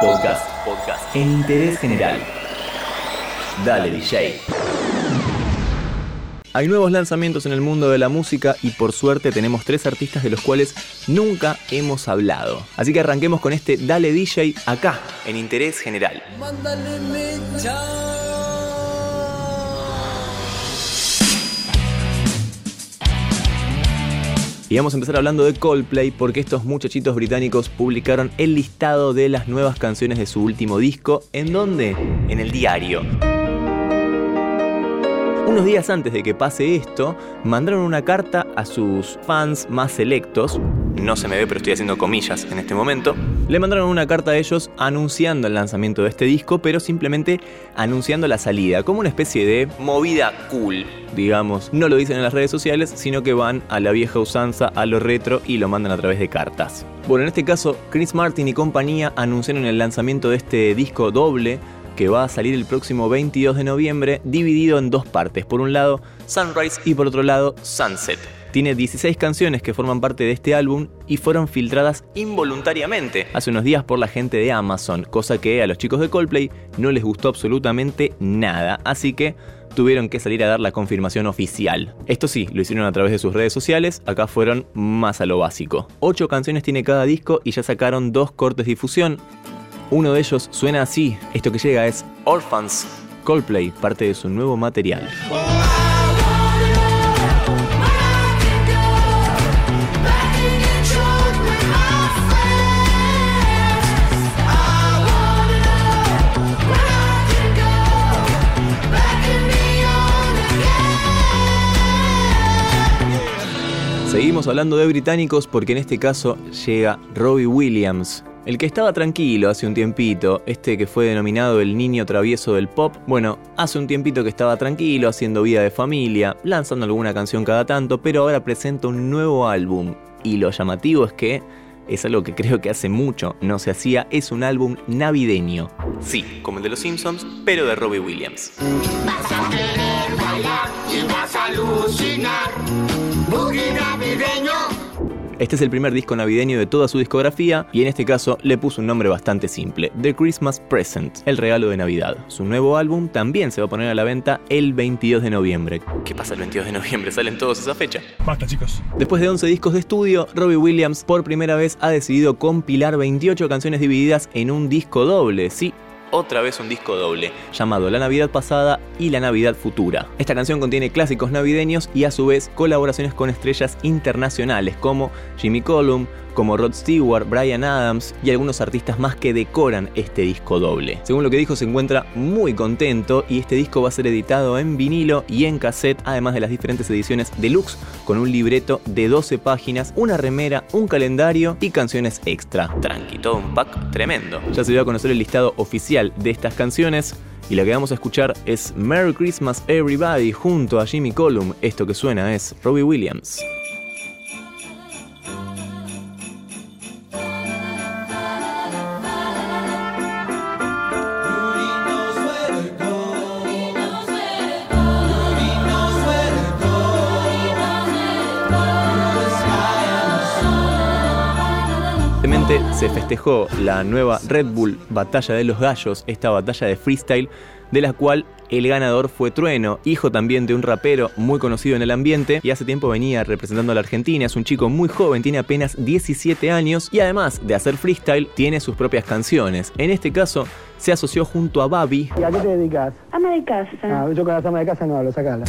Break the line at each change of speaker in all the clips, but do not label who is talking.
Podcast. Podcast. En interés general. Dale, DJ. Hay nuevos lanzamientos en el mundo de la música y por suerte tenemos tres artistas de los cuales nunca hemos hablado. Así que arranquemos con este Dale DJ acá, en Interés General. Y vamos a empezar hablando de Coldplay porque estos muchachitos británicos publicaron el listado de las nuevas canciones de su último disco. ¿En dónde? En el diario. Unos días antes de que pase esto, mandaron una carta a sus fans más selectos, no se me ve pero estoy haciendo comillas en este momento, le mandaron una carta a ellos anunciando el lanzamiento de este disco, pero simplemente anunciando la salida, como una especie de movida cool, digamos. No lo dicen en las redes sociales, sino que van a la vieja usanza, a lo retro y lo mandan a través de cartas. Bueno, en este caso, Chris Martin y compañía anunciaron el lanzamiento de este disco doble que va a salir el próximo 22 de noviembre, dividido en dos partes. Por un lado, Sunrise y por otro lado, Sunset. Tiene 16 canciones que forman parte de este álbum y fueron filtradas involuntariamente hace unos días por la gente de Amazon, cosa que a los chicos de Coldplay no les gustó absolutamente nada, así que tuvieron que salir a dar la confirmación oficial. Esto sí, lo hicieron a través de sus redes sociales, acá fueron más a lo básico. 8 canciones tiene cada disco y ya sacaron dos cortes de difusión, uno de ellos suena así. Esto que llega es Orphans. Coldplay, parte de su nuevo material. Seguimos hablando de británicos porque en este caso llega Robbie Williams, el que estaba tranquilo hace un tiempito, este que fue denominado el niño travieso del pop, bueno, hace un tiempito que estaba tranquilo, haciendo vida de familia, lanzando alguna canción cada tanto, pero ahora presenta un nuevo álbum. Y lo llamativo es que es algo que creo que hace mucho no se hacía, es un álbum navideño. Sí, como el de los Simpsons, pero de Robbie Williams. Navideño este es el primer disco navideño de toda su discografía y en este caso le puso un nombre bastante simple, The Christmas Present, el regalo de Navidad. Su nuevo álbum también se va a poner a la venta el 22 de noviembre. ¿Qué pasa el 22 de noviembre? ¿Salen todos esa fecha?
Basta chicos.
Después de 11 discos de estudio, Robbie Williams por primera vez ha decidido compilar 28 canciones divididas en un disco doble. Sí, otra vez un disco doble, llamado La Navidad Pasada y La Navidad Futura. Esta canción contiene clásicos navideños y a su vez colaboraciones con estrellas internacionales como Jimmy Column, como Rod Stewart, Brian Adams y algunos artistas más que decoran este disco doble. Según lo que dijo, se encuentra muy contento y este disco va a ser editado en vinilo y en cassette, además de las diferentes ediciones deluxe, con un libreto de 12 páginas, una remera, un calendario y canciones extra. Tranqui, todo un pack tremendo. Ya se dio a conocer el listado oficial de estas canciones. Y la que vamos a escuchar es Merry Christmas Everybody junto a Jimmy Column. Esto que suena es Robbie Williams. Se festejó la nueva Red Bull Batalla de los Gallos, esta batalla de freestyle, de la cual el ganador fue Trueno, hijo también de un rapero muy conocido en el ambiente y hace tiempo venía representando a la Argentina. Es un chico muy joven, tiene apenas 17 años y además de hacer freestyle, tiene sus propias canciones. En este caso, se asoció junto a Babi.
¿Y a qué te dedicas?
Ama de casa.
Ah, yo con la ama de casa no hablo, sacala.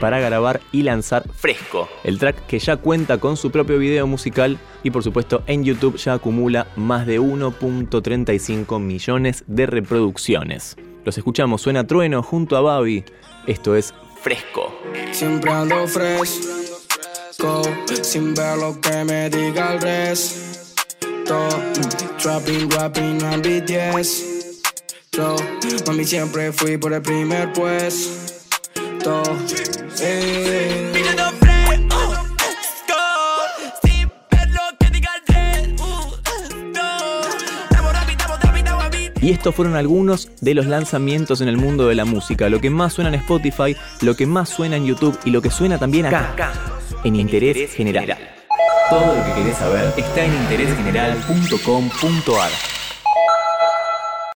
Para grabar y lanzar Fresco, el track que ya cuenta con su propio video musical y por supuesto en YouTube ya acumula más de 1.35 millones de reproducciones. Los escuchamos, suena trueno junto a Babi. Esto es Fresco.
Siempre ando fresco, sin ver lo que me diga el resto. Trapping, rapping, BTS. Yo, mami, siempre fui por el primer puesto. Eh.
Y estos fueron algunos de los lanzamientos en el mundo de la música. Lo que más suena en Spotify, lo que más suena en YouTube y lo que suena también acá, en Interés, General. Todo lo que querés saber está en interésgeneral.com.ar.